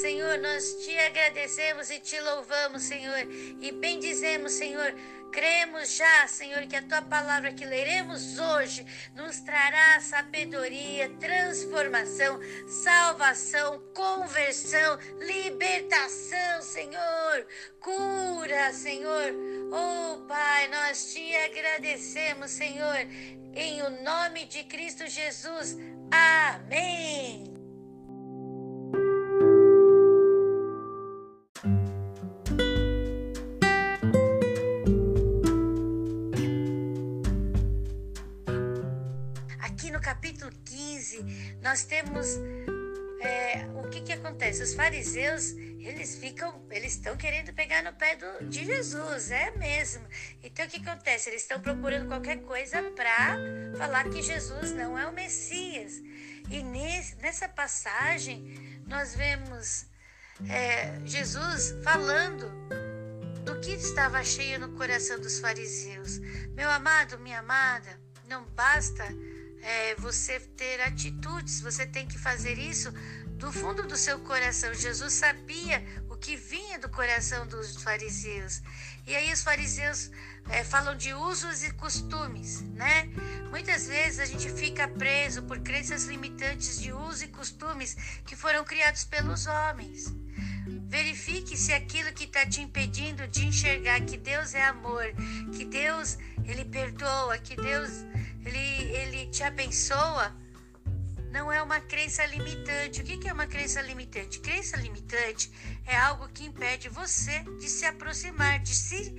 Senhor, nós te agradecemos e te louvamos, Senhor, e bendizemos, Senhor. Cremos já, Senhor, que a tua palavra que leremos hoje nos trará sabedoria, transformação, salvação, conversão, libertação, Senhor, cura, Senhor. Oh, Pai, nós te agradecemos, Senhor, em o nome de Cristo Jesus. Amém. Nós temos é, o que que acontece? Os fariseus eles ficam, eles estão querendo pegar no pé do, de Jesus, é mesmo. Então o que acontece? Eles estão procurando qualquer coisa para falar que Jesus não é o Messias. E nesse, nessa passagem nós vemos é, Jesus falando do que estava cheio no coração dos fariseus. Meu amado, minha amada, não basta é, você ter atitudes, você tem que fazer isso do fundo do seu coração. Jesus sabia o que vinha do coração dos fariseus. E aí os fariseus é, falam de usos e costumes, né? Muitas vezes a gente fica preso por crenças limitantes de usos e costumes que foram criados pelos homens. Verifique se aquilo que está te impedindo de enxergar que Deus é amor, que Deus ele perdoa, que Deus ele, ele te abençoa, não é uma crença limitante. O que é uma crença limitante? Crença limitante é algo que impede você de se aproximar, de se,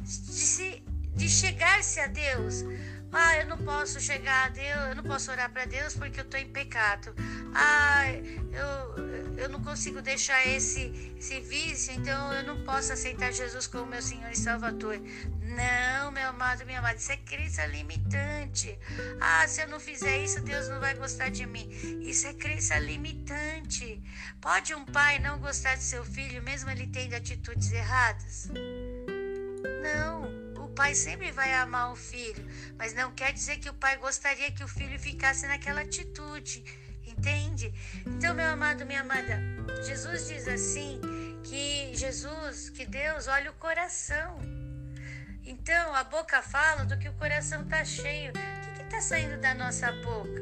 de se, de chegar-se a Deus. Ah, eu não posso chegar a Deus, eu não posso orar para Deus porque eu estou em pecado. Ah, eu, eu não consigo deixar esse, esse vício, então eu não posso aceitar Jesus como meu Senhor e Salvador. Não, meu amado, minha amada, isso é crença limitante. Ah, se eu não fizer isso, Deus não vai gostar de mim. Isso é crença limitante. Pode um pai não gostar de seu filho, mesmo ele tendo atitudes erradas? Não pai sempre vai amar o filho, mas não quer dizer que o pai gostaria que o filho ficasse naquela atitude, entende? Então, meu amado, minha amada, Jesus diz assim que Jesus, que Deus olha o coração. Então, a boca fala do que o coração está cheio. O que está saindo da nossa boca?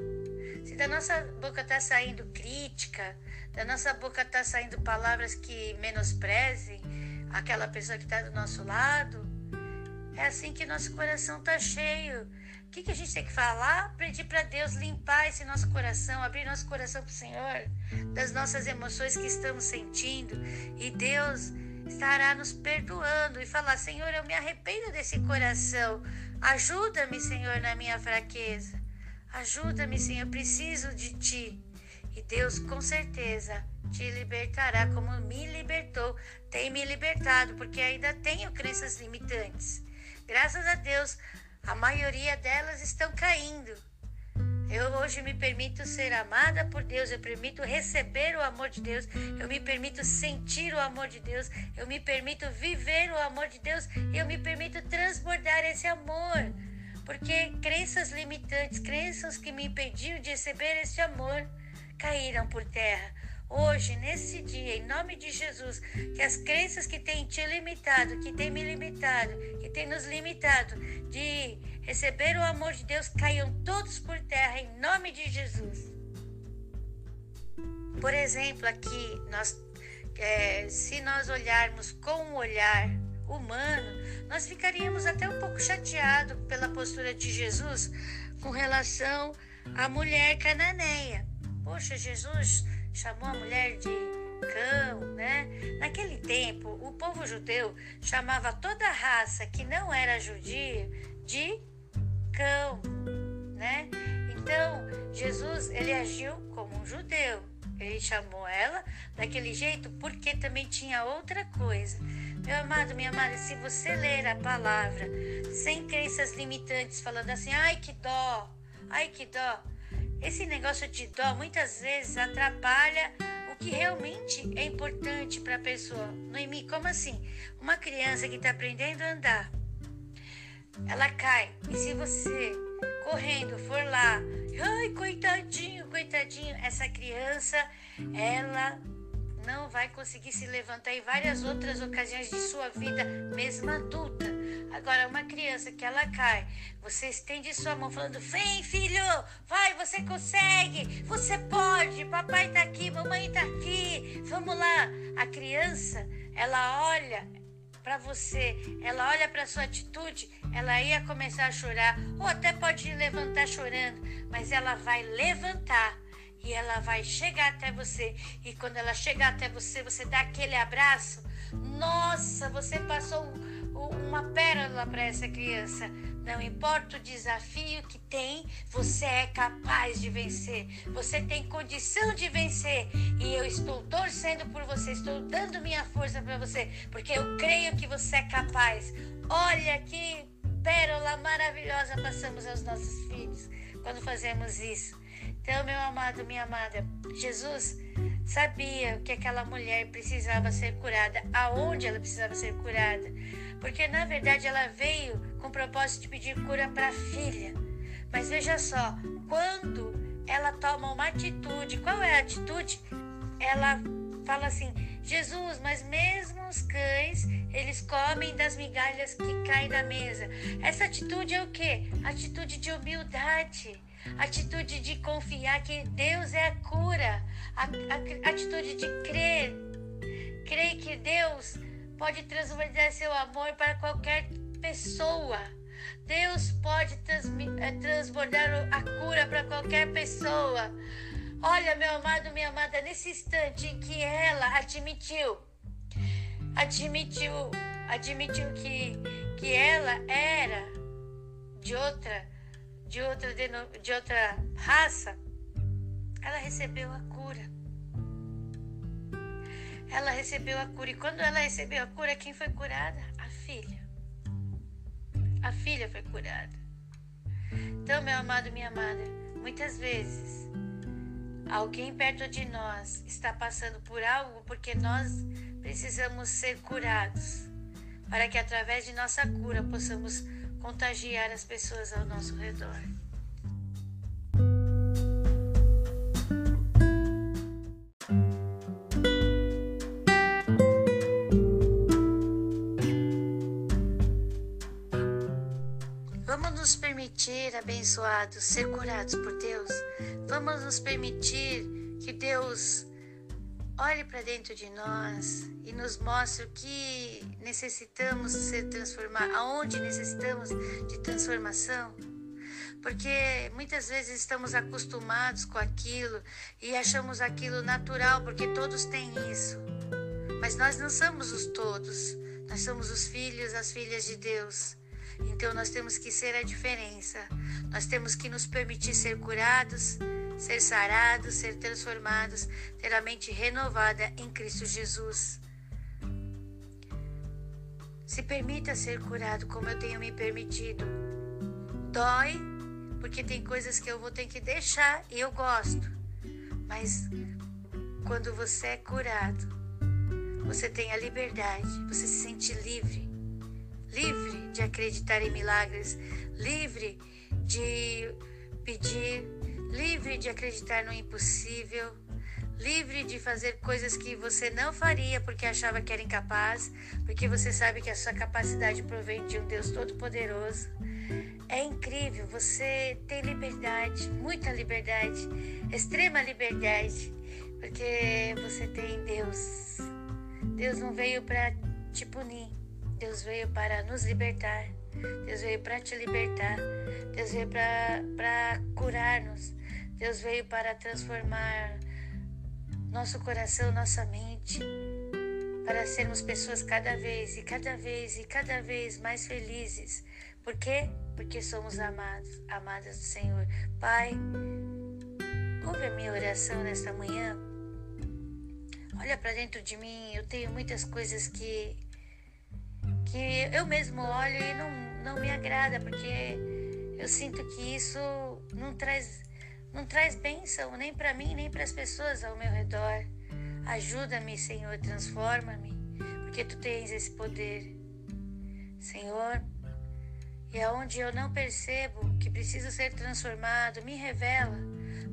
Se da nossa boca está saindo crítica, da nossa boca está saindo palavras que menosprezem aquela pessoa que está do nosso lado, é assim que nosso coração está cheio. O que, que a gente tem que falar? Pedir para Deus limpar esse nosso coração, abrir nosso coração para o Senhor, das nossas emoções que estamos sentindo. E Deus estará nos perdoando e falar: Senhor, eu me arrependo desse coração. Ajuda-me, Senhor, na minha fraqueza. Ajuda-me, Senhor, preciso de Ti. E Deus, com certeza, te libertará como me libertou, tem me libertado, porque ainda tenho crenças limitantes. Graças a Deus, a maioria delas estão caindo. Eu hoje me permito ser amada por Deus, eu permito receber o amor de Deus, eu me permito sentir o amor de Deus, eu me permito viver o amor de Deus eu me permito transbordar esse amor. Porque crenças limitantes, crenças que me impediam de receber esse amor, caíram por terra. Hoje, nesse dia, em nome de Jesus, que as crenças que têm te limitado, que têm me limitado, que têm nos limitado de receber o amor de Deus, caiam todos por terra, em nome de Jesus. Por exemplo, aqui, nós, é, se nós olharmos com um olhar humano, nós ficaríamos até um pouco chateados pela postura de Jesus com relação à mulher cananeia. Poxa, Jesus chamou a mulher de cão, né? Naquele tempo, o povo judeu chamava toda raça que não era judia de cão, né? Então, Jesus, ele agiu como um judeu. Ele chamou ela daquele jeito porque também tinha outra coisa. Meu amado, minha amada, se você ler a palavra sem crenças limitantes, falando assim, ai que dó, ai que dó, esse negócio de dó muitas vezes atrapalha o que realmente é importante para a pessoa. Noemi, como assim? Uma criança que está aprendendo a andar, ela cai. E se você correndo for lá, ai, coitadinho, coitadinho, essa criança, ela não vai conseguir se levantar em várias outras ocasiões de sua vida, mesmo adulta. Agora, uma criança que ela cai, você estende sua mão falando: Vem, filho, vai, você consegue, você pode, papai tá aqui, mamãe tá aqui, vamos lá. A criança, ela olha para você, ela olha para sua atitude, ela ia começar a chorar, ou até pode levantar chorando, mas ela vai levantar e ela vai chegar até você. E quando ela chegar até você, você dá aquele abraço. Nossa, você passou uma pérola para essa criança. Não importa o desafio que tem, você é capaz de vencer. Você tem condição de vencer. E eu estou torcendo por você, estou dando minha força para você, porque eu creio que você é capaz. Olha que pérola maravilhosa passamos aos nossos filhos quando fazemos isso. Então, meu amado, minha amada, Jesus sabia que aquela mulher precisava ser curada, aonde ela precisava ser curada, porque na verdade ela veio com o propósito de pedir cura para a filha. Mas veja só, quando ela toma uma atitude, qual é a atitude? Ela fala assim: Jesus, mas mesmo os cães, eles comem das migalhas que caem da mesa. Essa atitude é o quê? Atitude de humildade atitude de confiar que Deus é a cura, a, a, atitude de crer, crer que Deus pode transbordar seu amor para qualquer pessoa. Deus pode eh, transbordar a cura para qualquer pessoa. Olha, meu amado, minha amada, nesse instante em que ela admitiu, admitiu, admitiu que, que ela era de outra de outra, de outra raça, ela recebeu a cura. Ela recebeu a cura. E quando ela recebeu a cura, quem foi curada? A filha. A filha foi curada. Então, meu amado, minha amada, muitas vezes alguém perto de nós está passando por algo porque nós precisamos ser curados, para que através de nossa cura possamos contagiar as pessoas ao nosso redor. Vamos nos permitir, abençoados, ser curados por Deus. Vamos nos permitir que Deus olhe para dentro de nós e nos mostre o que necessitamos ser transformados, aonde necessitamos de transformação. Porque muitas vezes estamos acostumados com aquilo e achamos aquilo natural, porque todos têm isso. Mas nós não somos os todos, nós somos os filhos, as filhas de Deus. Então nós temos que ser a diferença. Nós temos que nos permitir ser curados, ser sarados, ser transformados, ter a mente renovada em Cristo Jesus. Se permita ser curado como eu tenho me permitido. Dói, porque tem coisas que eu vou ter que deixar e eu gosto. Mas quando você é curado, você tem a liberdade, você se sente livre. Livre de acreditar em milagres, livre de pedir livre de acreditar no impossível, livre de fazer coisas que você não faria porque achava que era incapaz, porque você sabe que a sua capacidade provém de um Deus Todo-Poderoso. É incrível, você tem liberdade, muita liberdade, extrema liberdade, porque você tem Deus. Deus não veio para te punir, Deus veio para nos libertar. Deus veio para te libertar. Deus veio para curar-nos. Deus veio para transformar nosso coração, nossa mente, para sermos pessoas cada vez e cada vez e cada vez mais felizes. Por quê? Porque somos amados, amadas do Senhor. Pai, ouve a minha oração nesta manhã. Olha para dentro de mim, eu tenho muitas coisas que que eu mesmo olho e não, não me agrada, porque eu sinto que isso não traz, não traz bênção nem para mim, nem para as pessoas ao meu redor. Ajuda-me, Senhor, transforma-me, porque tu tens esse poder. Senhor, e aonde eu não percebo que preciso ser transformado, me revela,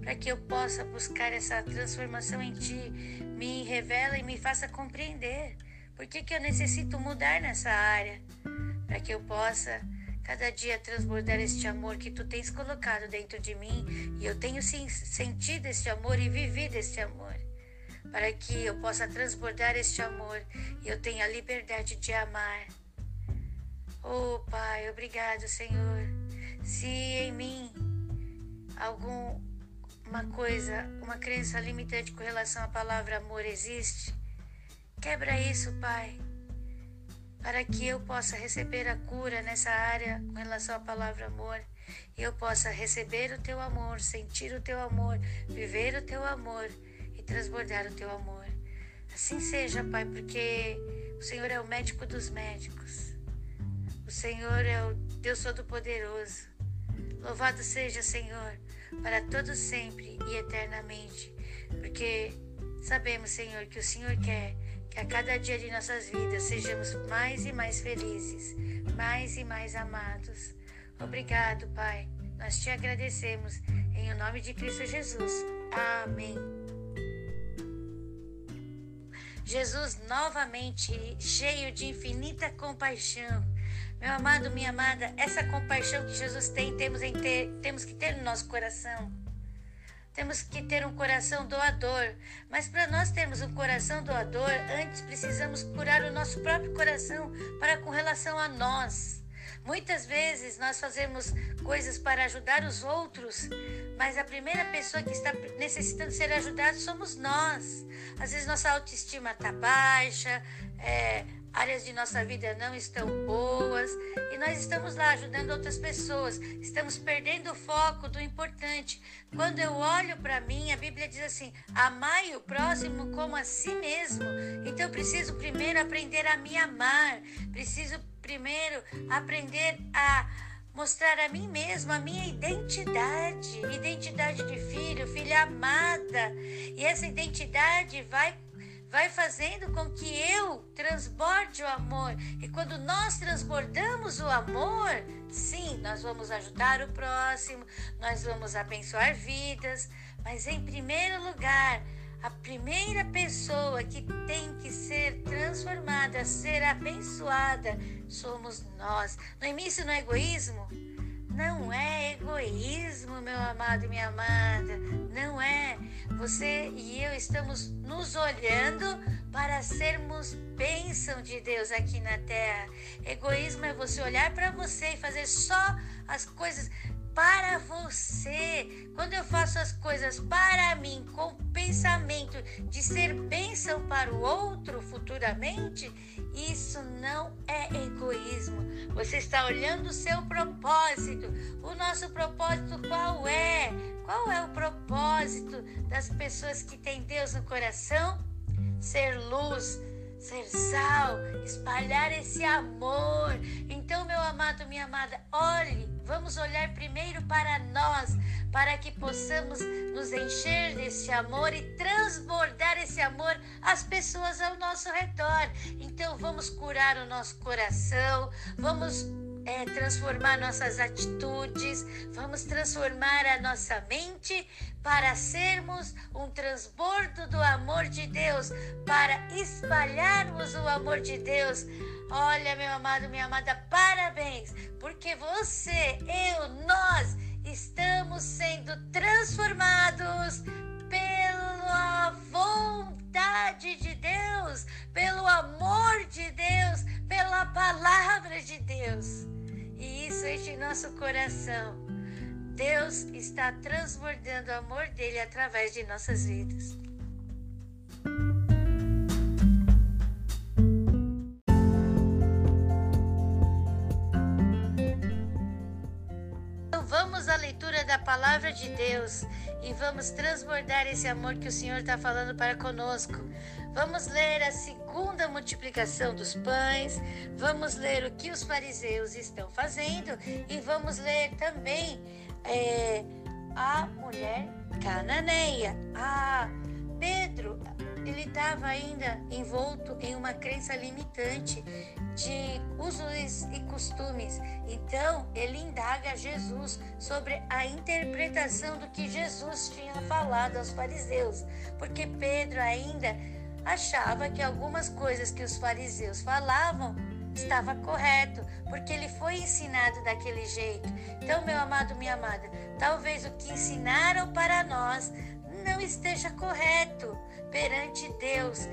para que eu possa buscar essa transformação em Ti. Me revela e me faça compreender por que, que eu necessito mudar nessa área, para que eu possa cada dia transbordar este amor que Tu tens colocado dentro de mim e eu tenho sim, sentido este amor e vivido este amor. Para que eu possa transbordar este amor e eu tenha a liberdade de amar. Oh Pai, obrigado, Senhor. Se em mim algum uma coisa, uma crença limitante com relação à palavra amor existe, quebra isso, Pai, para que eu possa receber a cura nessa área com relação à palavra amor. Eu possa receber o teu amor, sentir o teu amor, viver o teu amor e transbordar o teu amor. Assim seja, Pai, porque o Senhor é o médico dos médicos. O Senhor é o Deus Todo-Poderoso. Louvado seja, Senhor, para todo sempre e eternamente, porque sabemos, Senhor, que o Senhor quer que a cada dia de nossas vidas sejamos mais e mais felizes, mais e mais amados. Obrigado, Pai. Nós te agradecemos em o nome de Cristo Jesus. Amém. Jesus novamente cheio de infinita compaixão meu amado, minha amada, essa compaixão que Jesus tem, temos, em ter, temos que ter no nosso coração. Temos que ter um coração doador. Mas para nós termos um coração doador, antes precisamos curar o nosso próprio coração para com relação a nós. Muitas vezes nós fazemos coisas para ajudar os outros, mas a primeira pessoa que está necessitando ser ajudada somos nós. Às vezes nossa autoestima está baixa, é, áreas de nossa vida não estão boas e nós estamos lá ajudando outras pessoas, estamos perdendo o foco do importante. Quando eu olho para mim, a Bíblia diz assim: amai o próximo como a si mesmo. Então eu preciso primeiro aprender a me amar, preciso primeiro aprender a mostrar a mim mesmo a minha identidade, identidade de filho, filha amada. E essa identidade vai vai fazendo com que eu transborde o amor. E quando nós transbordamos o amor, sim, nós vamos ajudar o próximo, nós vamos abençoar vidas, mas em primeiro lugar, a primeira pessoa que tem que ser transformada, ser abençoada, somos nós. No início, no egoísmo, não é egoísmo, meu amado e minha amada. Não é. Você e eu estamos nos olhando para sermos bênção de Deus aqui na terra. Egoísmo é você olhar para você e fazer só as coisas para você. Quando eu faço as coisas para mim com o pensamento de ser bênção para o outro futuramente, isso não é egoísmo. Você está olhando o seu propósito. O nosso propósito qual é? Qual é o propósito das pessoas que têm Deus no coração? Ser luz, ser sal, espalhar esse amor. Então, meu amado, minha amada, olhe Vamos olhar primeiro para nós, para que possamos nos encher desse amor e transbordar esse amor às pessoas ao nosso redor. Então, vamos curar o nosso coração, vamos é, transformar nossas atitudes, vamos transformar a nossa mente para sermos um transbordo do amor de Deus, para espalharmos o amor de Deus. Olha, meu amado, minha amada, parabéns, porque você, eu, nós estamos sendo transformados pela vontade de Deus, pelo amor de Deus, pela palavra de Deus. E isso enche nosso coração. Deus está transbordando o amor dele através de nossas vidas. Palavra de Deus e vamos transbordar esse amor que o Senhor está falando para conosco. Vamos ler a segunda multiplicação dos pães, vamos ler o que os fariseus estão fazendo e vamos ler também é, a mulher cananeia. Ah, Pedro ele estava ainda envolto em uma crença limitante de usos e costumes. Então, ele indaga Jesus sobre a interpretação do que Jesus tinha falado aos fariseus, porque Pedro ainda achava que algumas coisas que os fariseus falavam estava correto, porque ele foi ensinado daquele jeito. Então, meu amado, minha amada, talvez o que ensinaram para nós não esteja correto perante Deus.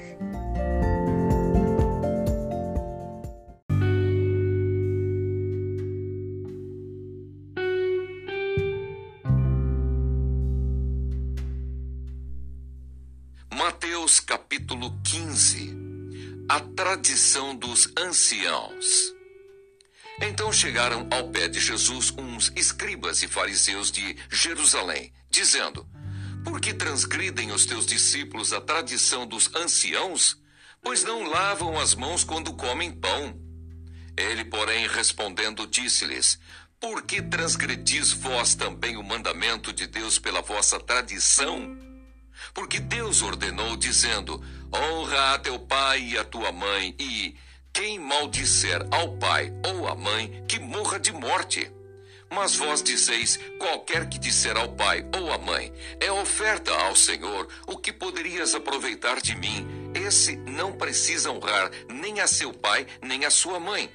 Mateus capítulo 15 A tradição dos anciãos. Então chegaram ao pé de Jesus uns escribas e fariseus de Jerusalém, dizendo: por que transgridem os teus discípulos a tradição dos anciãos? Pois não lavam as mãos quando comem pão. Ele, porém, respondendo, disse-lhes: Por que transgredis vós também o mandamento de Deus pela vossa tradição? Porque Deus ordenou, dizendo: Honra a teu pai e a tua mãe, e quem maldisser ao pai ou à mãe, que morra de morte. Mas vós dizeis: qualquer que disser ao pai ou à mãe, é oferta ao Senhor, o que poderias aproveitar de mim? Esse não precisa honrar nem a seu pai, nem a sua mãe.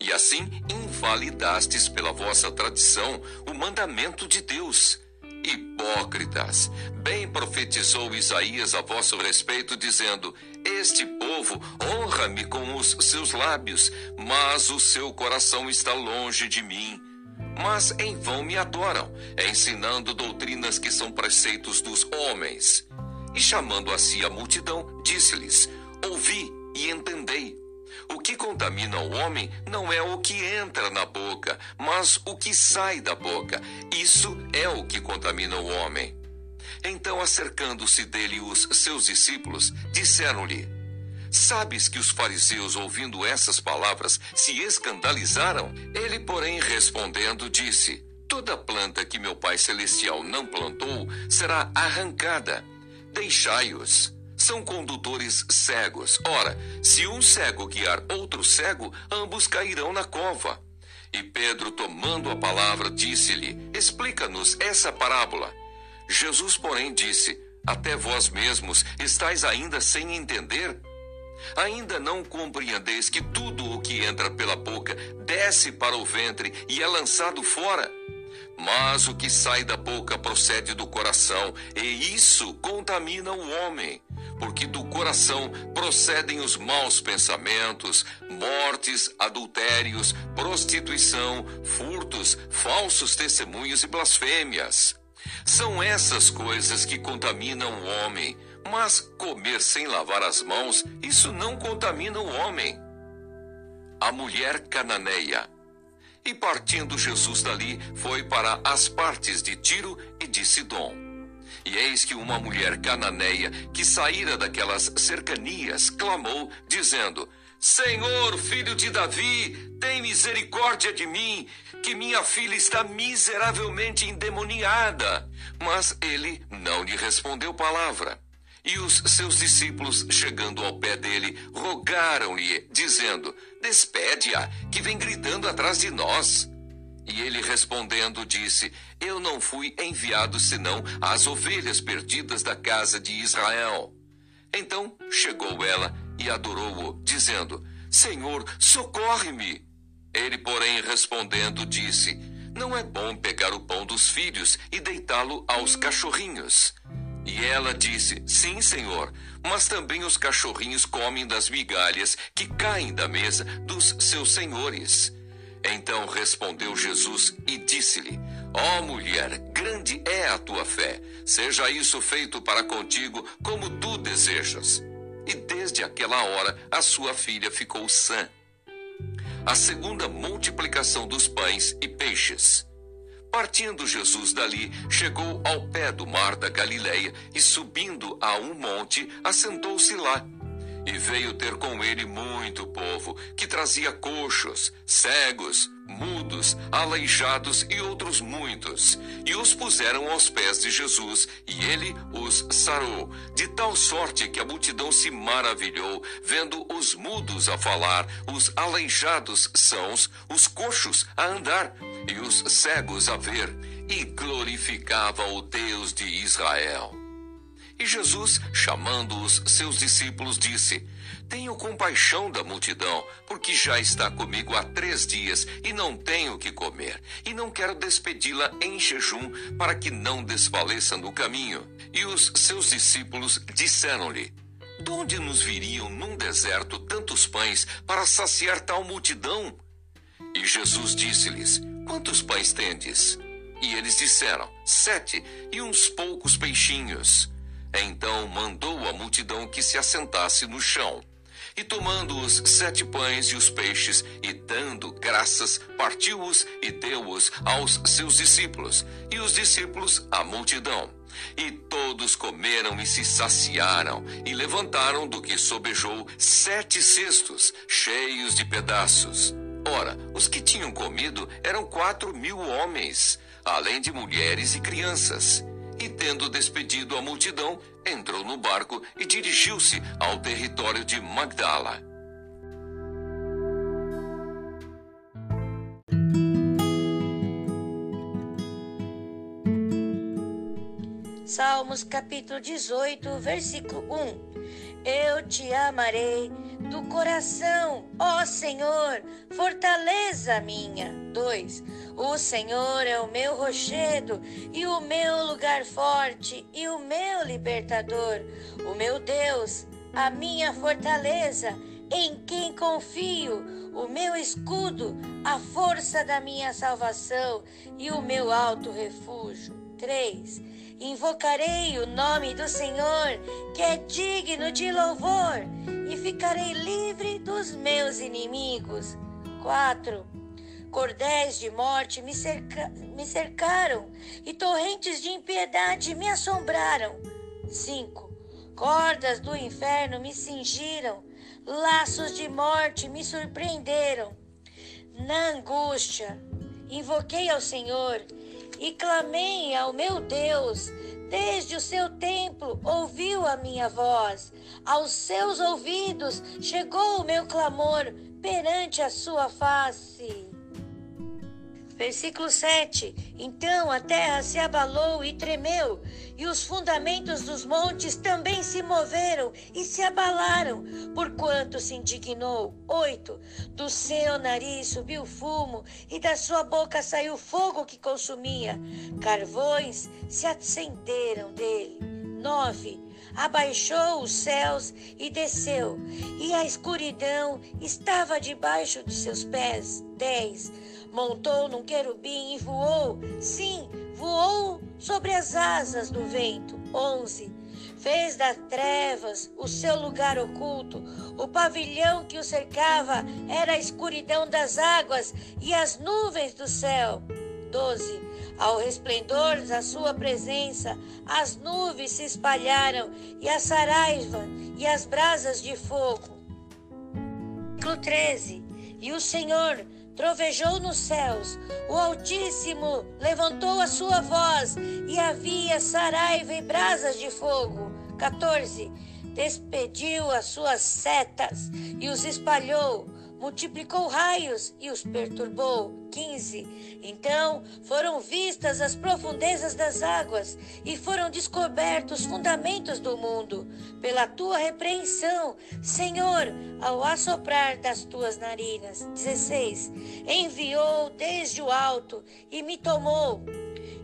E assim invalidastes pela vossa tradição o mandamento de Deus. Hipócritas, bem profetizou Isaías a vosso respeito, dizendo: Este povo honra-me com os seus lábios, mas o seu coração está longe de mim mas em vão me adoram, ensinando doutrinas que são preceitos dos homens. E chamando a si a multidão, disse-lhes: Ouvi e entendei. O que contamina o homem não é o que entra na boca, mas o que sai da boca. Isso é o que contamina o homem. Então, acercando-se dele os seus discípulos, disseram-lhe: Sabes que os fariseus, ouvindo essas palavras, se escandalizaram? Ele, porém, respondendo, disse: Toda planta que meu Pai Celestial não plantou será arrancada. Deixai-os. São condutores cegos. Ora, se um cego guiar outro cego, ambos cairão na cova. E Pedro, tomando a palavra, disse-lhe: Explica-nos essa parábola. Jesus, porém, disse: Até vós mesmos estáis ainda sem entender? Ainda não compreendeis que tudo o que entra pela boca desce para o ventre e é lançado fora? Mas o que sai da boca procede do coração, e isso contamina o homem. Porque do coração procedem os maus pensamentos, mortes, adultérios, prostituição, furtos, falsos testemunhos e blasfêmias. São essas coisas que contaminam o homem mas comer sem lavar as mãos, isso não contamina o homem. A mulher cananeia. E partindo Jesus dali, foi para as partes de Tiro e de Sidom. E eis que uma mulher cananeia, que saíra daquelas cercanias, clamou, dizendo: Senhor, filho de Davi, tem misericórdia de mim, que minha filha está miseravelmente endemoniada. Mas ele não lhe respondeu palavra. E os seus discípulos, chegando ao pé dele, rogaram-lhe, dizendo: Despede-a, que vem gritando atrás de nós. E ele respondendo disse: Eu não fui enviado senão às ovelhas perdidas da casa de Israel. Então chegou ela e adorou-o, dizendo: Senhor, socorre-me. Ele, porém, respondendo, disse: Não é bom pegar o pão dos filhos e deitá-lo aos cachorrinhos. E ela disse: Sim, senhor, mas também os cachorrinhos comem das migalhas que caem da mesa dos seus senhores. Então respondeu Jesus e disse-lhe: Ó oh, mulher, grande é a tua fé, seja isso feito para contigo como tu desejas. E desde aquela hora a sua filha ficou sã. A segunda multiplicação dos pães e peixes. Partindo Jesus dali, chegou ao pé do mar da Galileia e, subindo a um monte, assentou-se lá. E veio ter com ele muito povo, que trazia coxos, cegos, mudos, aleijados e outros muitos, e os puseram aos pés de Jesus, e ele os sarou, de tal sorte que a multidão se maravilhou, vendo os mudos a falar, os aleijados sãos, os coxos a andar, e os cegos a ver, e glorificava o Deus de Israel. E Jesus, chamando os seus discípulos, disse: Tenho compaixão da multidão, porque já está comigo há três dias e não tenho o que comer, e não quero despedi-la em jejum, para que não desfaleça no caminho. E os seus discípulos disseram-lhe: De onde nos viriam num deserto tantos pães para saciar tal multidão? E Jesus disse-lhes: Quantos pães tendes? E eles disseram: Sete, e uns poucos peixinhos. Então mandou a multidão que se assentasse no chão. E tomando os sete pães e os peixes, e dando graças, partiu-os e deu-os aos seus discípulos, e os discípulos à multidão. E todos comeram e se saciaram, e levantaram do que sobejou sete cestos, cheios de pedaços. Ora, os que tinham comido eram quatro mil homens, além de mulheres e crianças e, tendo despedido a multidão, entrou no barco e dirigiu-se ao território de Magdala. Salmos capítulo 18, versículo 1. Eu te amarei do coração, ó Senhor, fortaleza minha. 2. O Senhor é o meu rochedo e o meu lugar forte e o meu libertador, o meu Deus, a minha fortaleza, em quem confio, o meu escudo, a força da minha salvação e o meu alto refúgio. 3 Invocarei o nome do Senhor, que é digno de louvor, e ficarei livre dos meus inimigos. 4. Cordéis de morte me, cerca, me cercaram, e torrentes de impiedade me assombraram. 5. Cordas do inferno me cingiram, laços de morte me surpreenderam. Na angústia, invoquei ao Senhor e clamei ao meu Deus. Desde o seu templo ouviu a minha voz, aos seus ouvidos chegou o meu clamor perante a sua face. Versículo 7: Então a terra se abalou e tremeu, e os fundamentos dos montes também se moveram e se abalaram, porquanto se indignou. 8: Do seu nariz subiu fumo, e da sua boca saiu fogo que consumia. Carvões se acenderam dele. 9: Abaixou os céus e desceu, e a escuridão estava debaixo de seus pés. 10 montou num querubim e voou, sim, voou sobre as asas do vento. 11. Fez das trevas o seu lugar oculto, o pavilhão que o cercava era a escuridão das águas e as nuvens do céu. 12. Ao resplendor da sua presença, as nuvens se espalharam e a saraiva e as brasas de fogo. Versículo 13. E o Senhor trovejou nos céus, o Altíssimo levantou a sua voz e havia saraiva e brasas de fogo. 14. Despediu as suas setas e os espalhou multiplicou raios e os perturbou. 15. Então foram vistas as profundezas das águas e foram descobertos os fundamentos do mundo. Pela tua repreensão, Senhor, ao assoprar das tuas narinas. 16. Enviou desde o alto e me tomou.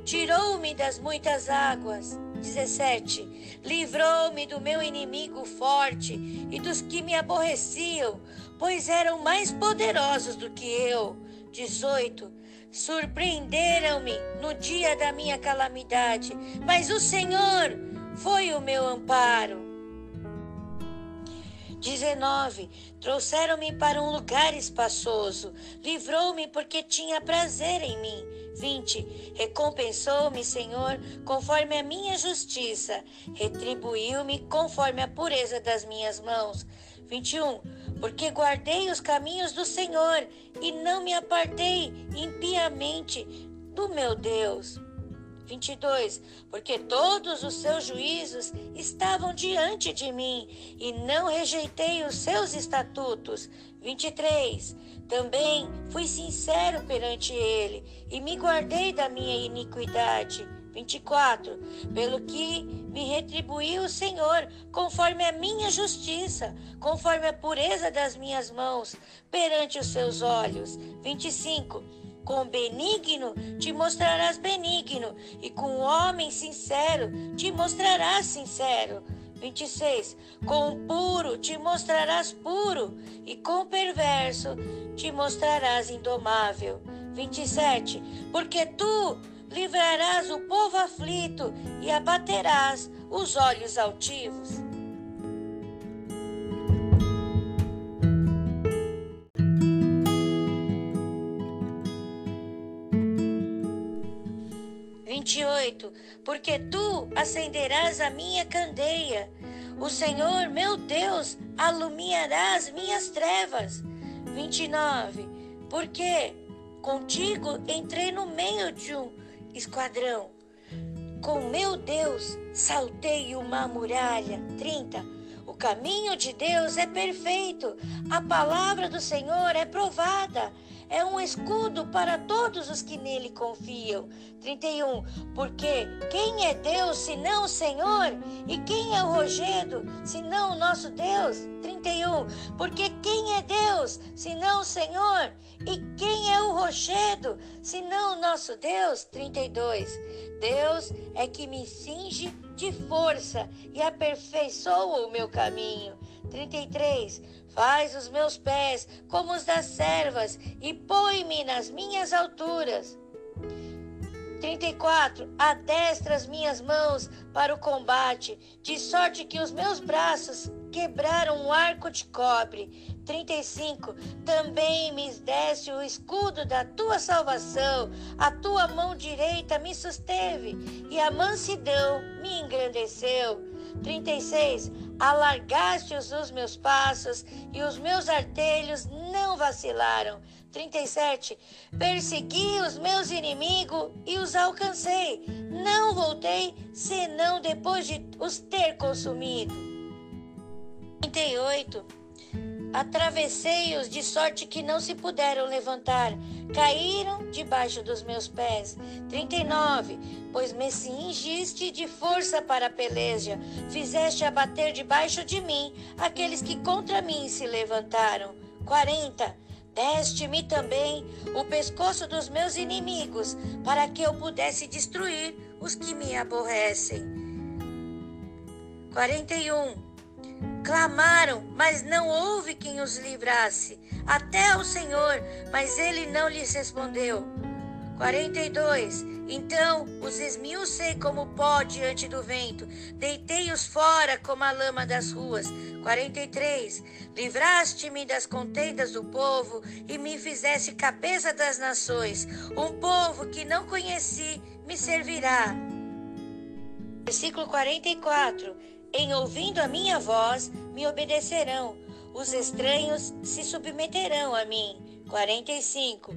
Tirou-me das muitas águas. 17. Livrou-me do meu inimigo forte e dos que me aborreciam pois eram mais poderosos do que eu. 18. Surpreenderam-me no dia da minha calamidade, mas o Senhor foi o meu amparo. 19. Trouxeram-me para um lugar espaçoso, livrou-me porque tinha prazer em mim. 20. Recompensou-me, Senhor, conforme a minha justiça, retribuiu-me conforme a pureza das minhas mãos. 21. Porque guardei os caminhos do Senhor e não me apartei impiamente do meu Deus. 22. Porque todos os seus juízos estavam diante de mim e não rejeitei os seus estatutos. 23. Também fui sincero perante ele e me guardei da minha iniquidade. 24. Pelo que me retribuiu o Senhor, conforme a minha justiça, conforme a pureza das minhas mãos, perante os seus olhos. 25 com benigno te mostrarás benigno, e com homem sincero te mostrarás sincero. 26. Com puro te mostrarás puro, e com perverso te mostrarás indomável. 27. Porque tu livrarás o povo aflito e abaterás os olhos altivos. 28. Porque tu acenderás a minha candeia. O Senhor, meu Deus, alumiará as minhas trevas. 29. Porque contigo entrei no meio de um esquadrão. Com meu Deus saltei uma muralha. 30. O caminho de Deus é perfeito, a palavra do Senhor é provada é um escudo para todos os que nele confiam. 31. Porque quem é Deus senão o Senhor? E quem é o rochedo senão o nosso Deus? 31. Porque quem é Deus senão o Senhor? E quem é o rochedo senão o nosso Deus? 32. Deus é que me cinge de força e aperfeiçoa o meu caminho. 33. Faz os meus pés como os das servas e põe-me nas minhas alturas. 34. Adestra as minhas mãos para o combate, de sorte que os meus braços quebraram um arco de cobre. 35. Também me deste o escudo da tua salvação, a tua mão direita me susteve e a mansidão me engrandeceu. 36. Alargaste os meus passos e os meus artelhos não vacilaram. 37. Persegui os meus inimigos e os alcancei. Não voltei senão depois de os ter consumido. 38. Atravessei-os de sorte que não se puderam levantar caíram debaixo dos meus pés. 39. Pois me cingiste de força para a peleja, fizeste abater debaixo de mim aqueles que contra mim se levantaram. 40. Deste-me também o pescoço dos meus inimigos, para que eu pudesse destruir os que me aborrecem. 41. Clamaram, mas não houve quem os livrasse. Até ao Senhor, mas ele não lhes respondeu. 42. Então os esmiucei como pó diante do vento, deitei-os fora como a lama das ruas. 43. Livraste-me das contendas do povo e me fizeste cabeça das nações. Um povo que não conheci me servirá. Versículo 44. Em ouvindo a minha voz, me obedecerão. Os estranhos se submeterão a mim. 45.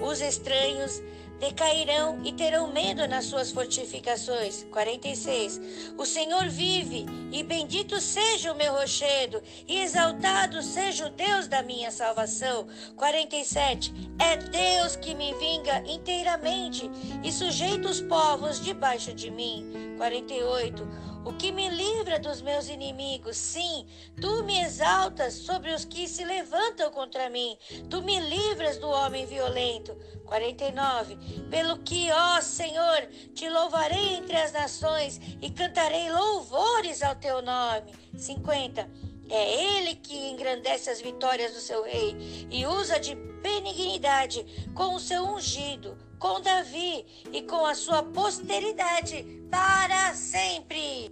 Os estranhos decairão e terão medo nas suas fortificações. 46. O Senhor vive, e bendito seja o meu rochedo, e exaltado seja o Deus da minha salvação. 47. É Deus que me vinga inteiramente e sujeita os povos debaixo de mim. 48 o que me livra dos meus inimigos. Sim, tu me exaltas sobre os que se levantam contra mim. Tu me livras do homem violento. 49. Pelo que, ó Senhor, te louvarei entre as nações e cantarei louvores ao teu nome. 50. É ele que engrandece as vitórias do seu rei e usa de benignidade com o seu ungido com Davi e com a sua posteridade para sempre.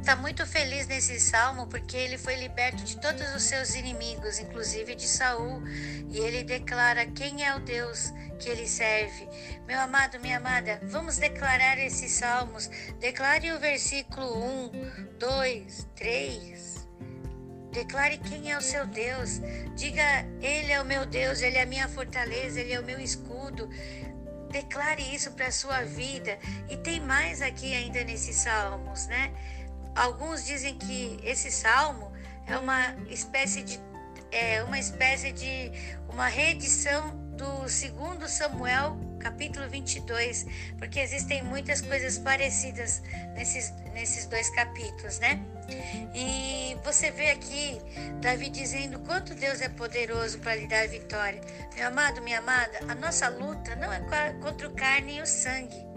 Está muito feliz nesse salmo porque ele foi liberto de todos os seus inimigos, inclusive de Saul, e ele declara quem é o Deus que ele serve. Meu amado, minha amada, vamos declarar esses salmos. Declare o versículo 1, 2, 3, Declare quem é o seu Deus. Diga, Ele é o meu Deus, Ele é a minha fortaleza, Ele é o meu escudo. Declare isso para a sua vida. E tem mais aqui ainda nesses salmos, né? Alguns dizem que esse salmo é uma espécie de é uma espécie de uma reedição do segundo Samuel, capítulo 22, porque existem muitas coisas parecidas nesses, nesses dois capítulos, né? E você vê aqui Davi dizendo quanto Deus é poderoso para lhe dar vitória. Meu amado, minha amada, a nossa luta não é contra o carne e o sangue.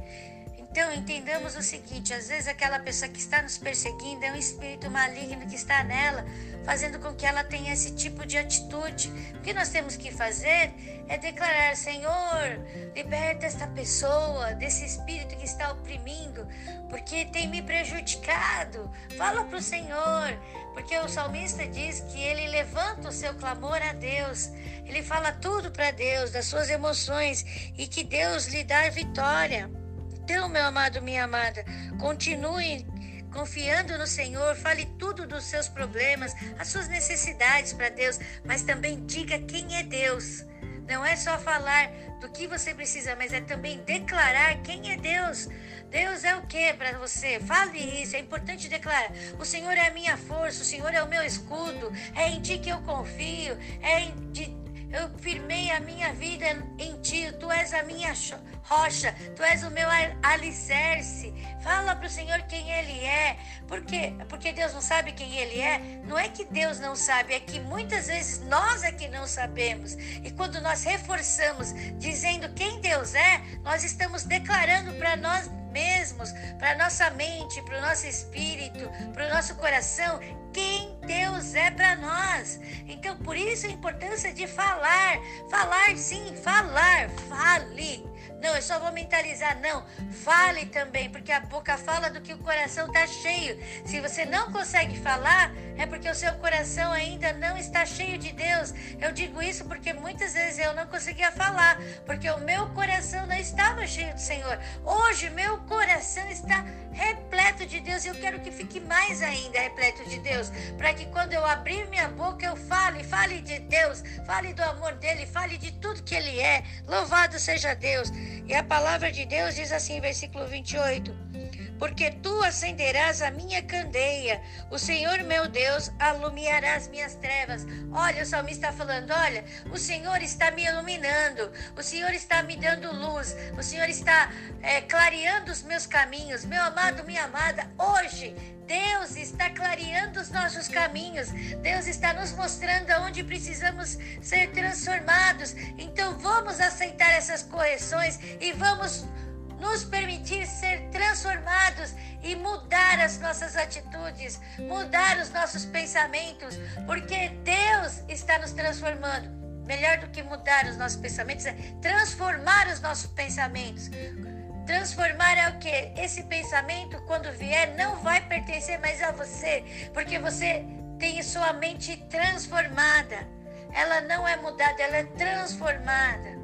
Então entendamos o seguinte: às vezes aquela pessoa que está nos perseguindo é um espírito maligno que está nela, fazendo com que ela tenha esse tipo de atitude. O que nós temos que fazer é declarar: Senhor, liberta esta pessoa desse espírito que está oprimindo, porque tem me prejudicado. Fala para o Senhor, porque o salmista diz que ele levanta o seu clamor a Deus, ele fala tudo para Deus, das suas emoções, e que Deus lhe dá vitória. Então, meu amado, minha amada, continue confiando no Senhor, fale tudo dos seus problemas, as suas necessidades para Deus, mas também diga quem é Deus. Não é só falar do que você precisa, mas é também declarar quem é Deus. Deus é o que para você? Fale isso, é importante declarar. O Senhor é a minha força, o Senhor é o meu escudo, é em ti que eu confio, é em, de, eu firmei a minha vida em ti, tu és a minha rocha, tu és o meu alicerce. Fala para o Senhor quem Ele é. Por quê? Porque Deus não sabe quem Ele é. Não é que Deus não sabe, é que muitas vezes nós é que não sabemos. E quando nós reforçamos dizendo quem Deus é, nós estamos declarando para nós mesmos, para nossa mente, para o nosso espírito, para o nosso coração, quem Deus é para nós. Então, por isso a importância de falar, falar sim, falar, fale. Não, eu só vou mentalizar, não. Fale também, porque a boca fala do que o coração está cheio. Se você não consegue falar, é porque o seu coração ainda não está cheio de Deus. Eu digo isso porque muitas vezes eu não conseguia falar, porque o meu coração não estava cheio do Senhor. Hoje, meu coração está repleto de Deus e eu quero que fique mais ainda repleto de Deus, para que quando eu abrir minha boca eu fale, fale de Deus, fale do amor dele, fale de tudo que ele é. Louvado seja Deus. E a palavra de Deus diz assim, versículo 28: Porque tu acenderás a minha candeia, o Senhor meu Deus alumiará as minhas trevas. Olha, o salmista está falando: olha, o Senhor está me iluminando, o Senhor está me dando luz, o Senhor está é, clareando os meus caminhos. Meu amado, minha amada, hoje Deus está clareando os nossos caminhos. Deus está nos mostrando aonde precisamos ser transformados. Então vamos aceitar essas correções e vamos nos permitir ser transformados e mudar as nossas atitudes, mudar os nossos pensamentos, porque Deus está nos transformando. Melhor do que mudar os nossos pensamentos é transformar os nossos pensamentos. Transformar é o que? Esse pensamento, quando vier, não vai pertencer mais a você, porque você tem sua mente transformada. Ela não é mudada, ela é transformada.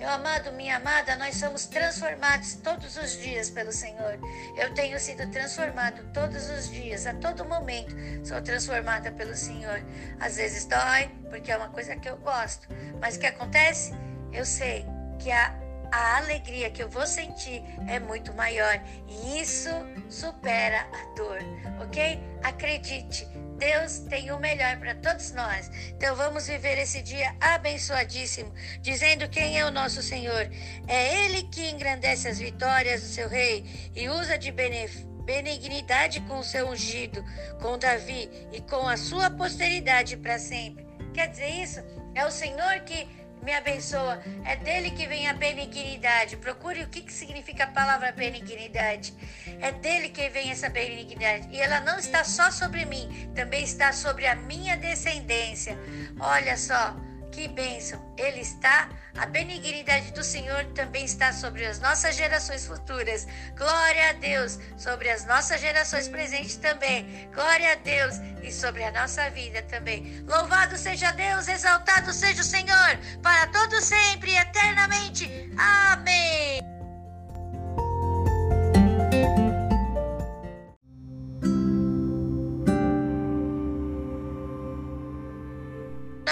Meu amado, minha amada, nós somos transformados todos os dias pelo Senhor. Eu tenho sido transformado todos os dias, a todo momento. Sou transformada pelo Senhor. Às vezes dói, porque é uma coisa que eu gosto. Mas o que acontece? Eu sei que a a alegria que eu vou sentir é muito maior e isso supera a dor, ok? Acredite, Deus tem o melhor para todos nós. Então vamos viver esse dia abençoadíssimo, dizendo quem é o nosso Senhor. É Ele que engrandece as vitórias do seu rei e usa de benignidade com o seu ungido, com Davi e com a sua posteridade para sempre. Quer dizer isso? É o Senhor que me abençoa. É dele que vem a benignidade. Procure o que, que significa a palavra benignidade. É dele que vem essa benignidade. E ela não está só sobre mim, também está sobre a minha descendência. Olha só, Que bênção! Ele está, a benignidade do Senhor também está sobre as nossas gerações futuras. Glória a Deus, sobre as nossas gerações presentes também. Glória a Deus e sobre a nossa vida também. Louvado seja Deus, exaltado seja o Senhor, para todo sempre e eternamente. Amém.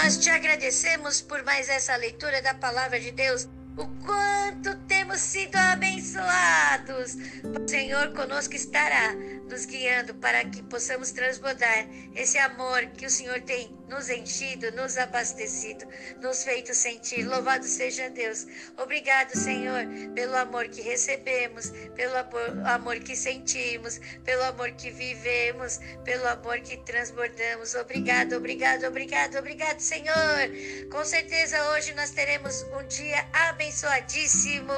Nós te agradecemos por mais essa leitura da palavra de Deus. O quanto temos sido abençoados. O Senhor conosco estará nos guiando para que possamos transbordar esse amor que o Senhor tem nos enchido, nos abastecido, nos feito sentir. Louvado seja Deus. Obrigado, Senhor, pelo amor que recebemos, pelo amor que sentimos, pelo amor que vivemos, pelo amor que transbordamos. Obrigado, obrigado, obrigado, obrigado, Senhor. Com certeza hoje nós teremos um dia abençoadíssimo.